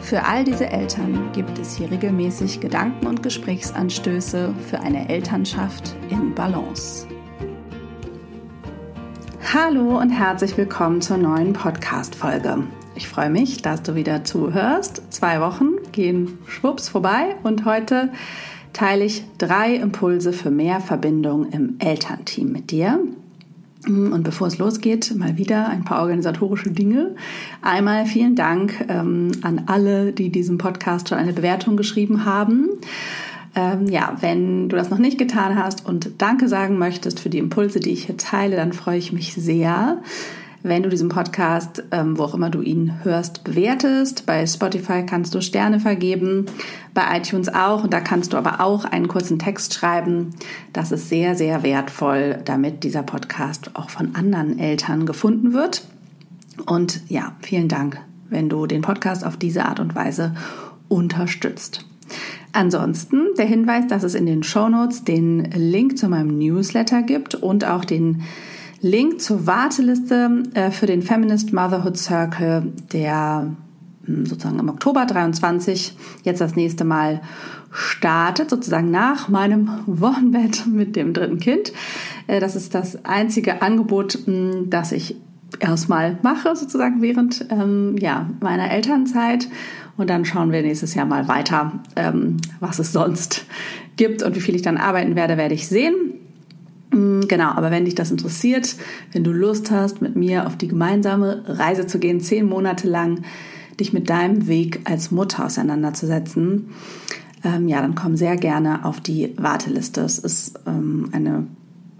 Für all diese Eltern gibt es hier regelmäßig Gedanken und Gesprächsanstöße für eine Elternschaft in Balance. Hallo und herzlich willkommen zur neuen Podcast-Folge. Ich freue mich, dass du wieder zuhörst. Zwei Wochen gehen schwupps vorbei und heute teile ich drei Impulse für mehr Verbindung im Elternteam mit dir. Und bevor es losgeht, mal wieder ein paar organisatorische Dinge. Einmal vielen Dank ähm, an alle, die diesem Podcast schon eine Bewertung geschrieben haben. Ähm, ja, wenn du das noch nicht getan hast und Danke sagen möchtest für die Impulse, die ich hier teile, dann freue ich mich sehr wenn du diesen Podcast, ähm, wo auch immer du ihn hörst, bewertest. Bei Spotify kannst du Sterne vergeben, bei iTunes auch. Und da kannst du aber auch einen kurzen Text schreiben. Das ist sehr, sehr wertvoll, damit dieser Podcast auch von anderen Eltern gefunden wird. Und ja, vielen Dank, wenn du den Podcast auf diese Art und Weise unterstützt. Ansonsten der Hinweis, dass es in den Show Notes den Link zu meinem Newsletter gibt und auch den Link zur Warteliste äh, für den Feminist Motherhood Circle, der hm, sozusagen im Oktober 23 jetzt das nächste Mal startet, sozusagen nach meinem Wochenbett mit dem dritten Kind. Äh, das ist das einzige Angebot, hm, das ich erstmal mache, sozusagen während ähm, ja, meiner Elternzeit. Und dann schauen wir nächstes Jahr mal weiter, ähm, was es sonst gibt und wie viel ich dann arbeiten werde, werde ich sehen. Mm, genau, aber wenn dich das interessiert, wenn du Lust hast, mit mir auf die gemeinsame Reise zu gehen, zehn Monate lang, dich mit deinem Weg als Mutter auseinanderzusetzen, ähm, ja, dann komm sehr gerne auf die Warteliste. Es ist ähm, eine,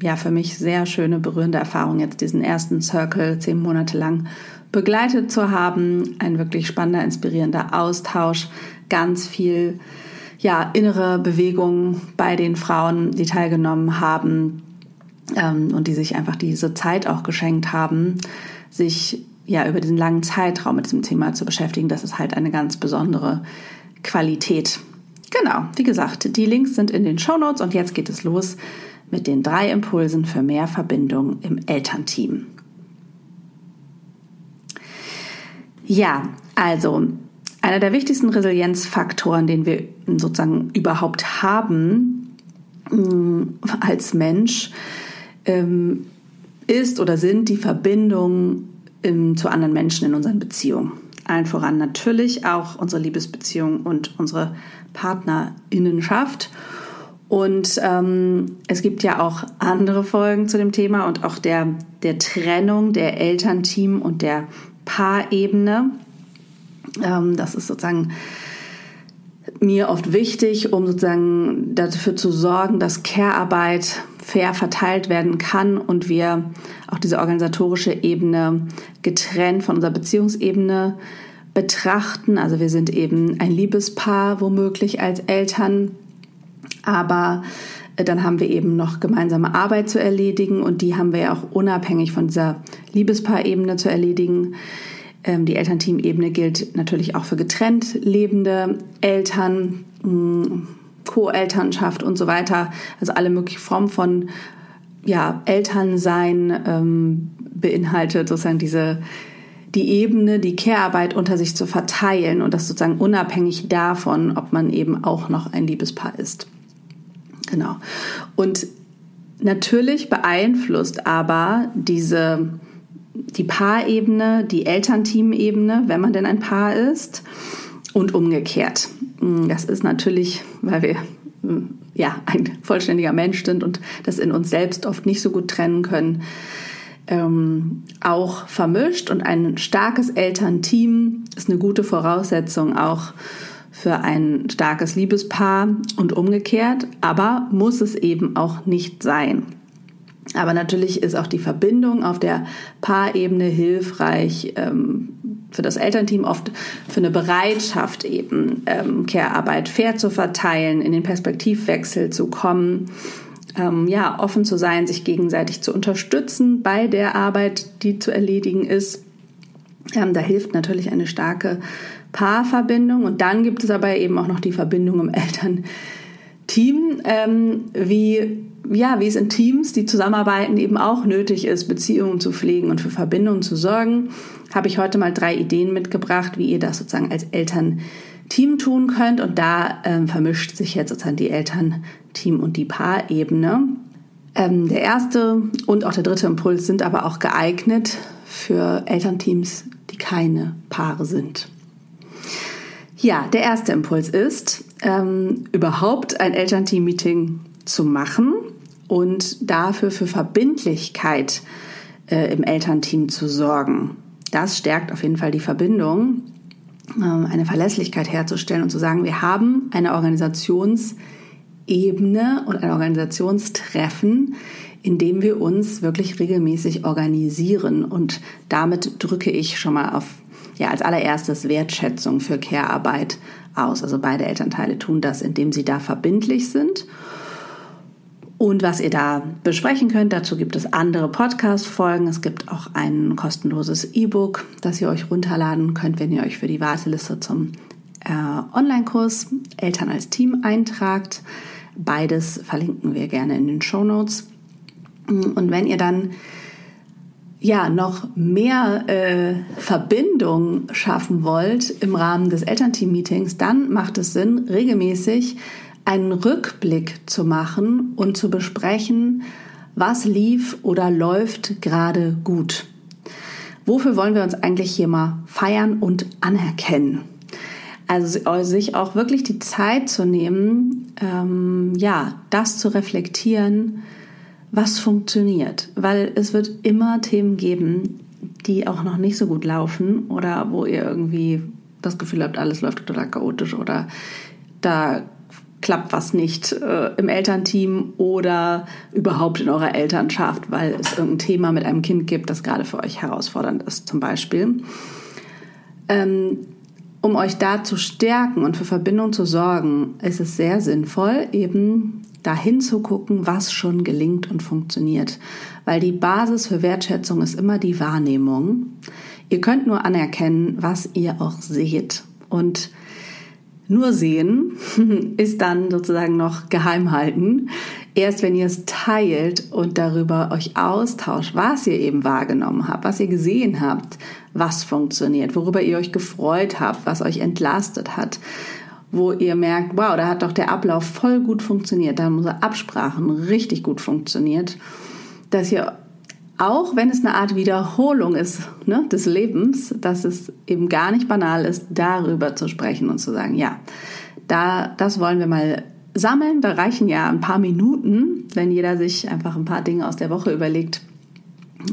ja, für mich sehr schöne, berührende Erfahrung, jetzt diesen ersten Circle zehn Monate lang begleitet zu haben. Ein wirklich spannender, inspirierender Austausch, ganz viel, ja, innere Bewegung bei den Frauen, die teilgenommen haben ähm, und die sich einfach diese Zeit auch geschenkt haben, sich ja über diesen langen Zeitraum mit diesem Thema zu beschäftigen. Das ist halt eine ganz besondere Qualität. Genau, wie gesagt, die Links sind in den Show Notes und jetzt geht es los mit den drei Impulsen für mehr Verbindung im Elternteam. Ja, also einer der wichtigsten Resilienzfaktoren, den wir sozusagen überhaupt haben mm, als Mensch, ähm, ist oder sind die Verbindungen ähm, zu anderen Menschen in unseren Beziehungen. Allen voran natürlich auch unsere Liebesbeziehung und unsere Partnerinnenschaft. Und ähm, es gibt ja auch andere Folgen zu dem Thema und auch der, der Trennung der Elternteam und der Paarebene. Ähm, das ist sozusagen mir oft wichtig, um sozusagen dafür zu sorgen, dass Care-Arbeit fair verteilt werden kann und wir auch diese organisatorische Ebene getrennt von unserer Beziehungsebene betrachten. Also wir sind eben ein Liebespaar womöglich als Eltern, aber äh, dann haben wir eben noch gemeinsame Arbeit zu erledigen und die haben wir ja auch unabhängig von dieser Liebespaarebene zu erledigen. Ähm, die Elternteam-Ebene gilt natürlich auch für getrennt lebende Eltern Co-Elternschaft und so weiter, also alle möglichen Formen von ja, Elternsein ähm, beinhaltet sozusagen diese die Ebene, die Care-Arbeit unter sich zu verteilen und das sozusagen unabhängig davon, ob man eben auch noch ein Liebespaar ist. Genau. Und natürlich beeinflusst aber diese die Paarebene, die Elternteam-Ebene, wenn man denn ein Paar ist und umgekehrt. Mm, das ist natürlich, weil wir mm, ja ein vollständiger Mensch sind und das in uns selbst oft nicht so gut trennen können, ähm, auch vermischt. Und ein starkes Elternteam ist eine gute Voraussetzung auch für ein starkes Liebespaar und umgekehrt, aber muss es eben auch nicht sein. Aber natürlich ist auch die Verbindung auf der Paarebene hilfreich, ähm, für das Elternteam oft für eine Bereitschaft eben ähm, Care-Arbeit fair zu verteilen, in den Perspektivwechsel zu kommen, ähm, ja offen zu sein, sich gegenseitig zu unterstützen bei der Arbeit, die zu erledigen ist. Ähm, da hilft natürlich eine starke Paarverbindung und dann gibt es aber eben auch noch die Verbindung im Elternteam, ähm, wie ja, wie es in Teams, die zusammenarbeiten, eben auch nötig ist, Beziehungen zu pflegen und für Verbindungen zu sorgen, habe ich heute mal drei Ideen mitgebracht, wie ihr das sozusagen als Elternteam tun könnt. Und da ähm, vermischt sich jetzt sozusagen die Elternteam und die Paarebene. Ähm, der erste und auch der dritte Impuls sind aber auch geeignet für Elternteams, die keine Paare sind. Ja, der erste Impuls ist, ähm, überhaupt ein Elternteam-Meeting zu machen und dafür für Verbindlichkeit äh, im Elternteam zu sorgen. Das stärkt auf jeden Fall die Verbindung, äh, eine Verlässlichkeit herzustellen und zu sagen, wir haben eine Organisationsebene und ein Organisationstreffen, in dem wir uns wirklich regelmäßig organisieren. Und damit drücke ich schon mal auf, ja, als allererstes Wertschätzung für Care-Arbeit aus. Also beide Elternteile tun das, indem sie da verbindlich sind und was ihr da besprechen könnt. Dazu gibt es andere Podcast-Folgen. Es gibt auch ein kostenloses E-Book, das ihr euch runterladen könnt, wenn ihr euch für die Warteliste zum äh, Online-Kurs Eltern als Team eintragt. Beides verlinken wir gerne in den Show Notes. Und wenn ihr dann ja noch mehr äh, Verbindung schaffen wollt im Rahmen des Elternteam-Meetings, dann macht es Sinn, regelmäßig einen Rückblick zu machen und zu besprechen, was lief oder läuft gerade gut. Wofür wollen wir uns eigentlich hier mal feiern und anerkennen? Also sich auch wirklich die Zeit zu nehmen, ähm, ja, das zu reflektieren, was funktioniert. Weil es wird immer Themen geben, die auch noch nicht so gut laufen oder wo ihr irgendwie das Gefühl habt, alles läuft total chaotisch oder da klappt was nicht äh, im Elternteam oder überhaupt in eurer Elternschaft, weil es irgendein Thema mit einem Kind gibt, das gerade für euch herausfordernd ist, zum Beispiel. Ähm, um euch da zu stärken und für Verbindung zu sorgen, ist es sehr sinnvoll, eben dahin zu gucken, was schon gelingt und funktioniert. Weil die Basis für Wertschätzung ist immer die Wahrnehmung. Ihr könnt nur anerkennen, was ihr auch seht. Und nur sehen ist dann sozusagen noch geheim halten. Erst wenn ihr es teilt und darüber euch austauscht, was ihr eben wahrgenommen habt, was ihr gesehen habt, was funktioniert, worüber ihr euch gefreut habt, was euch entlastet hat, wo ihr merkt, wow, da hat doch der Ablauf voll gut funktioniert, da haben unsere Absprachen richtig gut funktioniert, dass ihr auch wenn es eine Art Wiederholung ist ne, des Lebens, dass es eben gar nicht banal ist, darüber zu sprechen und zu sagen, ja, da, das wollen wir mal sammeln. Da reichen ja ein paar Minuten, wenn jeder sich einfach ein paar Dinge aus der Woche überlegt,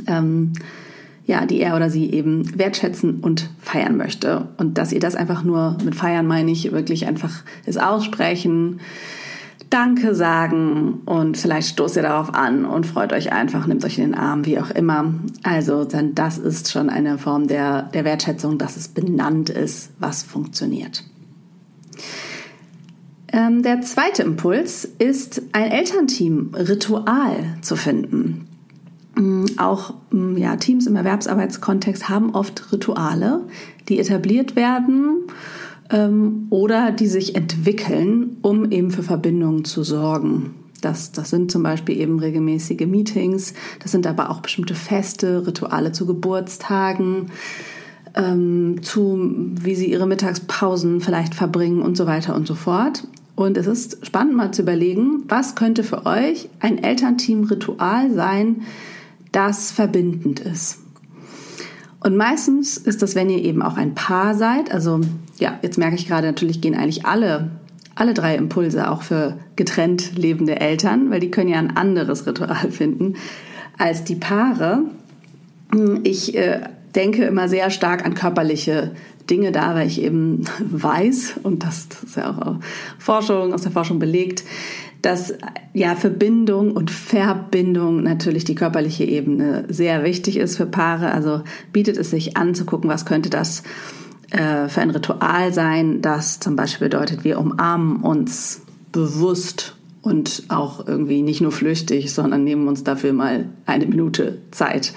ähm, ja, die er oder sie eben wertschätzen und feiern möchte. Und dass ihr das einfach nur mit feiern meine ich wirklich einfach es aussprechen, Danke sagen und vielleicht stoßt ihr darauf an und freut euch einfach, nehmt euch in den Arm, wie auch immer. Also, denn das ist schon eine Form der, der Wertschätzung, dass es benannt ist, was funktioniert. Ähm, der zweite Impuls ist, ein Elternteam-Ritual zu finden. Mm, auch mm, ja, Teams im Erwerbsarbeitskontext haben oft Rituale, die etabliert werden ähm, oder die sich entwickeln, um eben für Verbindungen zu sorgen. Das, das sind zum Beispiel eben regelmäßige Meetings, das sind aber auch bestimmte Feste, Rituale zu Geburtstagen, ähm, zu wie sie ihre Mittagspausen vielleicht verbringen und so weiter und so fort. Und es ist spannend mal zu überlegen, was könnte für euch ein Elternteam-Ritual sein, das verbindend ist. Und meistens ist das, wenn ihr eben auch ein Paar seid, also ja, jetzt merke ich gerade, natürlich gehen eigentlich alle, alle drei Impulse auch für getrennt lebende Eltern, weil die können ja ein anderes Ritual finden als die Paare. Ich äh, denke immer sehr stark an körperliche Dinge da, weil ich eben weiß, und das, ist ja auch Forschung, aus der Forschung belegt, dass ja Verbindung und Verbindung natürlich die körperliche Ebene sehr wichtig ist für Paare. Also bietet es sich an zu gucken, was könnte das äh, für ein Ritual sein, das zum Beispiel bedeutet, wir umarmen uns bewusst und auch irgendwie nicht nur flüchtig, sondern nehmen uns dafür mal eine Minute Zeit.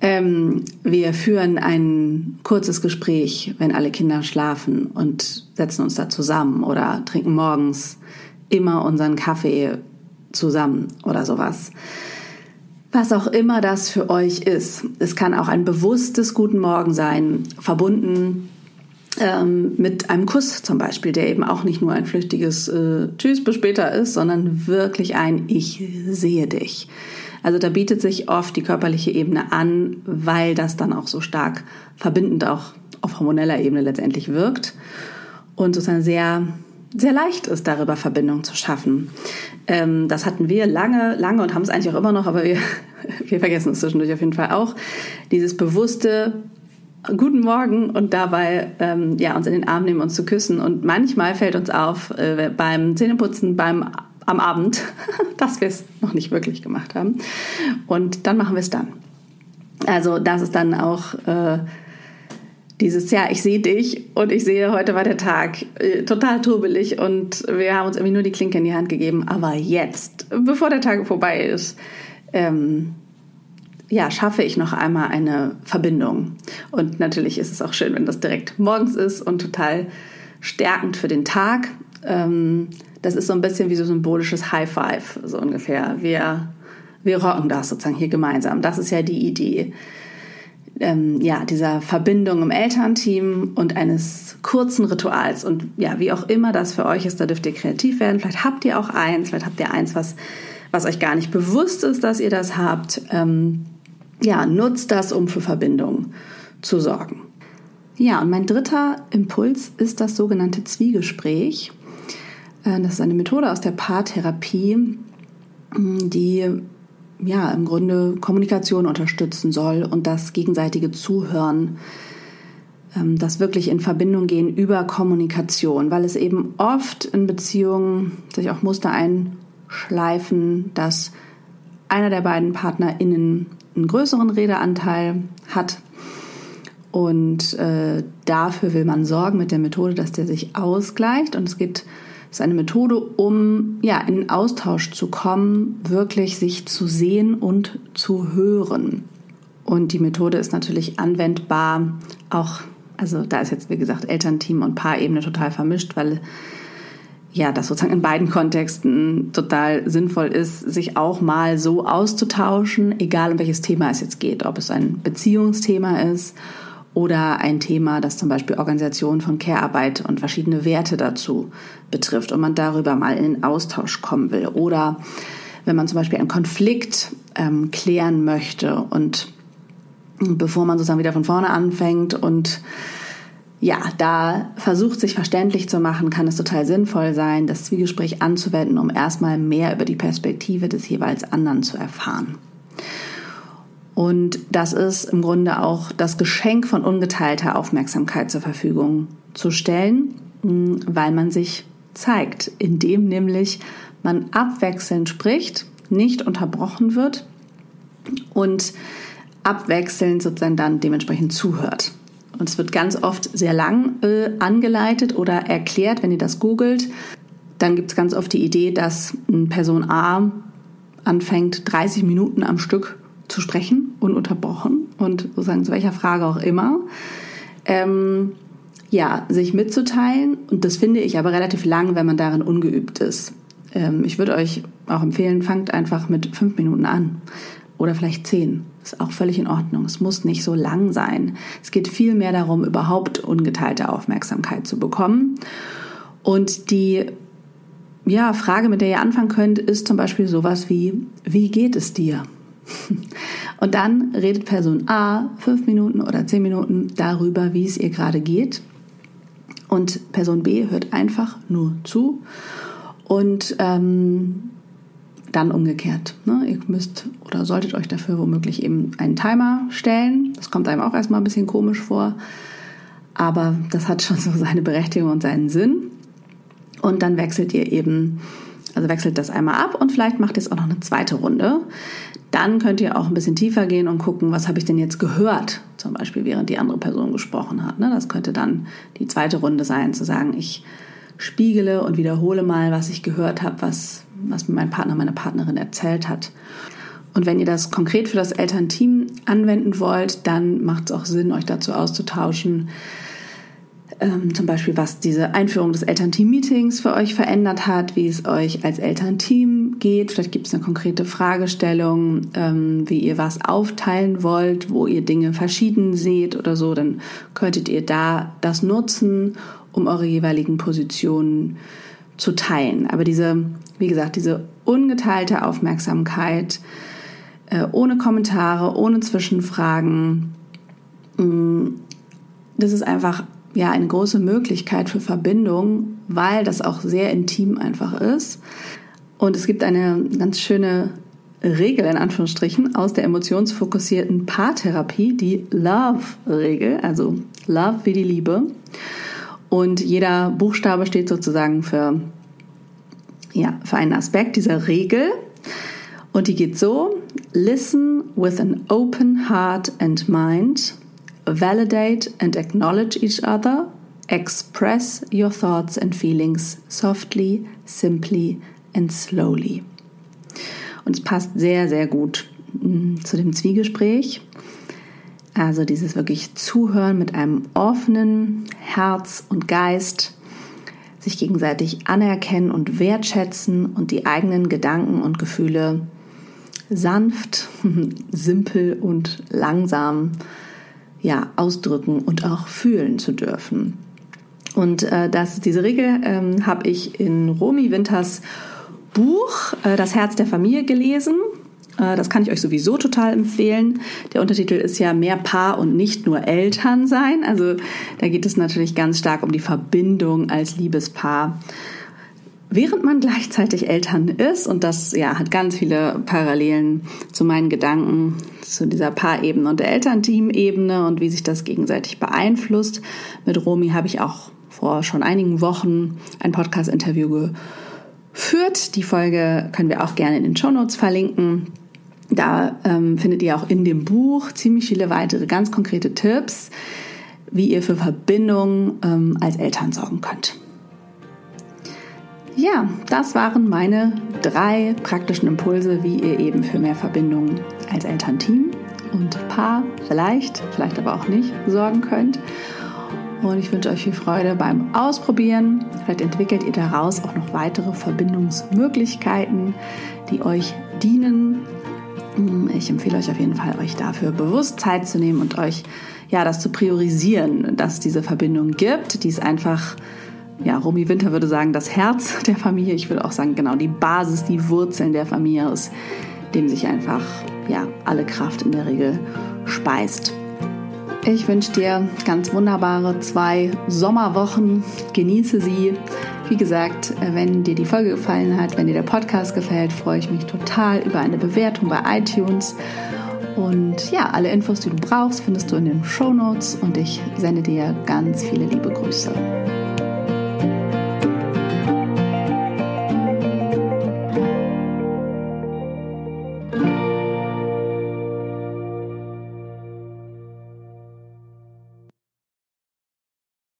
Ähm, wir führen ein kurzes Gespräch, wenn alle Kinder schlafen und setzen uns da zusammen oder trinken morgens immer unseren Kaffee zusammen oder sowas. Was auch immer das für euch ist. Es kann auch ein bewusstes Guten Morgen sein, verbunden ähm, mit einem Kuss zum Beispiel, der eben auch nicht nur ein flüchtiges äh, Tschüss bis später ist, sondern wirklich ein Ich sehe dich. Also da bietet sich oft die körperliche Ebene an, weil das dann auch so stark verbindend auch auf hormoneller Ebene letztendlich wirkt und sozusagen sehr sehr leicht ist, darüber Verbindung zu schaffen. Ähm, das hatten wir lange, lange und haben es eigentlich auch immer noch, aber wir, wir vergessen es zwischendurch auf jeden Fall auch. Dieses bewusste Guten Morgen und dabei ähm, ja, uns in den Arm nehmen, uns zu küssen. Und manchmal fällt uns auf äh, beim Zähneputzen, beim am Abend, dass wir es noch nicht wirklich gemacht haben. Und dann machen wir es dann. Also das ist dann auch äh, dieses, ja, ich sehe dich und ich sehe, heute war der Tag äh, total turbelig und wir haben uns irgendwie nur die Klinke in die Hand gegeben. Aber jetzt, bevor der Tag vorbei ist, ähm, ja, schaffe ich noch einmal eine Verbindung. Und natürlich ist es auch schön, wenn das direkt morgens ist und total stärkend für den Tag. Ähm, das ist so ein bisschen wie so symbolisches High Five, so ungefähr. Wir, wir rocken das sozusagen hier gemeinsam. Das ist ja die Idee. Ähm, ja, dieser Verbindung im Elternteam und eines kurzen Rituals. Und ja, wie auch immer das für euch ist, da dürft ihr kreativ werden. Vielleicht habt ihr auch eins, vielleicht habt ihr eins, was, was euch gar nicht bewusst ist, dass ihr das habt. Ähm, ja, nutzt das, um für Verbindung zu sorgen. Ja, und mein dritter Impuls ist das sogenannte Zwiegespräch. Äh, das ist eine Methode aus der Paartherapie, die ja im Grunde Kommunikation unterstützen soll und das gegenseitige Zuhören, ähm, das wirklich in Verbindung gehen über Kommunikation, weil es eben oft in Beziehungen sich auch Muster einschleifen, dass einer der beiden PartnerInnen einen größeren Redeanteil hat. Und äh, dafür will man sorgen mit der Methode, dass der sich ausgleicht. Und es geht ist eine Methode, um ja in Austausch zu kommen, wirklich sich zu sehen und zu hören. Und die Methode ist natürlich anwendbar, auch also da ist jetzt wie gesagt Elternteam und Paarebene total vermischt, weil ja, das sozusagen in beiden Kontexten total sinnvoll ist, sich auch mal so auszutauschen, egal um welches Thema es jetzt geht, ob es ein Beziehungsthema ist oder ein Thema, das zum Beispiel Organisation von Care-Arbeit und verschiedene Werte dazu betrifft und man darüber mal in den Austausch kommen will. Oder wenn man zum Beispiel einen Konflikt ähm, klären möchte und bevor man sozusagen wieder von vorne anfängt und ja, da versucht sich verständlich zu machen, kann es total sinnvoll sein, das Zwiegespräch anzuwenden, um erstmal mehr über die Perspektive des jeweils anderen zu erfahren. Und das ist im Grunde auch das Geschenk von ungeteilter Aufmerksamkeit zur Verfügung zu stellen, weil man sich zeigt, indem nämlich man abwechselnd spricht, nicht unterbrochen wird und abwechselnd sozusagen dann dementsprechend zuhört. Und es wird ganz oft sehr lang äh, angeleitet oder erklärt, wenn ihr das googelt. Dann gibt es ganz oft die Idee, dass Person A anfängt, 30 Minuten am Stück zu sprechen, ununterbrochen und sozusagen zu welcher Frage auch immer. Ähm, ja, sich mitzuteilen. Und das finde ich aber relativ lang, wenn man darin ungeübt ist. Ähm, ich würde euch auch empfehlen, fangt einfach mit fünf Minuten an. Oder vielleicht zehn. Ist auch völlig in Ordnung. Es muss nicht so lang sein. Es geht viel mehr darum, überhaupt ungeteilte Aufmerksamkeit zu bekommen. Und die ja, Frage, mit der ihr anfangen könnt, ist zum Beispiel sowas wie, wie geht es dir? Und dann redet Person A fünf Minuten oder zehn Minuten darüber, wie es ihr gerade geht. Und Person B hört einfach nur zu und ähm, dann umgekehrt. Ne? Ihr müsst oder solltet euch dafür womöglich eben einen Timer stellen. Das kommt einem auch erstmal ein bisschen komisch vor, aber das hat schon so seine Berechtigung und seinen Sinn. Und dann wechselt ihr eben Also wechselt das einmal ab und vielleicht macht ihr es auch noch eine zweite Runde. Dann könnt ihr auch ein bisschen tiefer gehen und gucken, was habe ich denn jetzt gehört, zum Beispiel während die andere Person gesprochen hat. Ne? Das könnte dann die zweite Runde sein, zu sagen, ich spiegele und wiederhole mal, was ich gehört habe, was, was mir mein Partner, meine Partnerin erzählt hat. Und wenn ihr das konkret für das Elternteam anwenden wollt, dann macht es auch Sinn, euch dazu auszutauschen, ähm, zum Beispiel, was diese Einführung des Elternteam-Meetings für euch verändert hat, wie es euch als Elternteam geht. Vielleicht gibt es eine konkrete Fragestellung, ähm, wie ihr was aufteilen wollt, wo ihr Dinge verschieden seht oder so. Dann könntet ihr da das nutzen, um eure jeweiligen Positionen zu teilen. Aber diese, wie gesagt, diese ungeteilte Aufmerksamkeit, äh, ohne Kommentare, ohne Zwischenfragen, mm, das ist einfach ja eine große Möglichkeit für Verbindung, weil das auch sehr intim einfach ist. Und es gibt eine ganz schöne Regel in Anführungsstrichen aus der emotionsfokussierten Paartherapie, die Love-Regel, also Love wie die Liebe. Und jeder Buchstabe steht sozusagen für, ja, für einen Aspekt dieser Regel. Und die geht so: Listen with an open heart and mind validate and acknowledge each other, express your thoughts and feelings softly, simply and slowly. Und es passt sehr, sehr gut mm, zu dem Zwiegespräch. Also dieses wirklich Zuhören mit einem offenen Herz und Geist, sich gegenseitig anerkennen und wertschätzen und die eigenen Gedanken und Gefühle sanft, simpel und langsam ja, ausdrücken und auch fühlen zu dürfen. Und äh, das, diese Regel ähm, habe ich in Romy Winters Buch äh, Das Herz der Familie gelesen. Äh, das kann ich euch sowieso total empfehlen. Der Untertitel ist ja mehr Paar und nicht nur Eltern sein. Also da geht es natürlich ganz stark um die Verbindung als Liebespaar während man gleichzeitig Eltern ist, und das ja, hat ganz viele Parallelen zu meinen Gedanken zu dieser Paarebene und der Elternteam-Ebene und wie sich das gegenseitig beeinflusst. Mit Romy habe ich auch vor schon einigen Wochen ein Podcast-Interview geführt. Die Folge können wir auch gerne in den Show Notes verlinken. Da ähm, findet ihr auch in dem Buch ziemlich viele weitere ganz konkrete Tipps, wie ihr für Verbindung ähm, als Eltern sorgen könnt. Ja, das waren meine drei praktischen Impulse, wie ihr eben für mehr Verbindung als Elternteam und Paar vielleicht, vielleicht aber auch nicht, sorgen könnt. Und ich wünsche euch viel Freude beim Ausprobieren. Vielleicht entwickelt ihr daraus auch noch weitere Verbindungsmöglichkeiten, die euch dienen. Ich empfehle euch auf jeden Fall, euch dafür bewusst Zeit zu nehmen und euch ja das zu priorisieren, dass es diese Verbindung gibt, die es einfach ja, Romy Winter würde sagen, das Herz der Familie. Ich würde auch sagen, genau, die Basis, die Wurzeln der Familie, aus dem sich einfach, ja, alle Kraft in der Regel speist. Ich wünsche dir ganz wunderbare zwei Sommerwochen. Genieße sie. Wie gesagt, wenn dir die Folge gefallen hat, wenn dir der Podcast gefällt, freue ich mich total über eine Bewertung bei iTunes. Und ja, alle Infos, die du brauchst, findest du in den Show Notes und ich sende dir ganz viele liebe Grüße.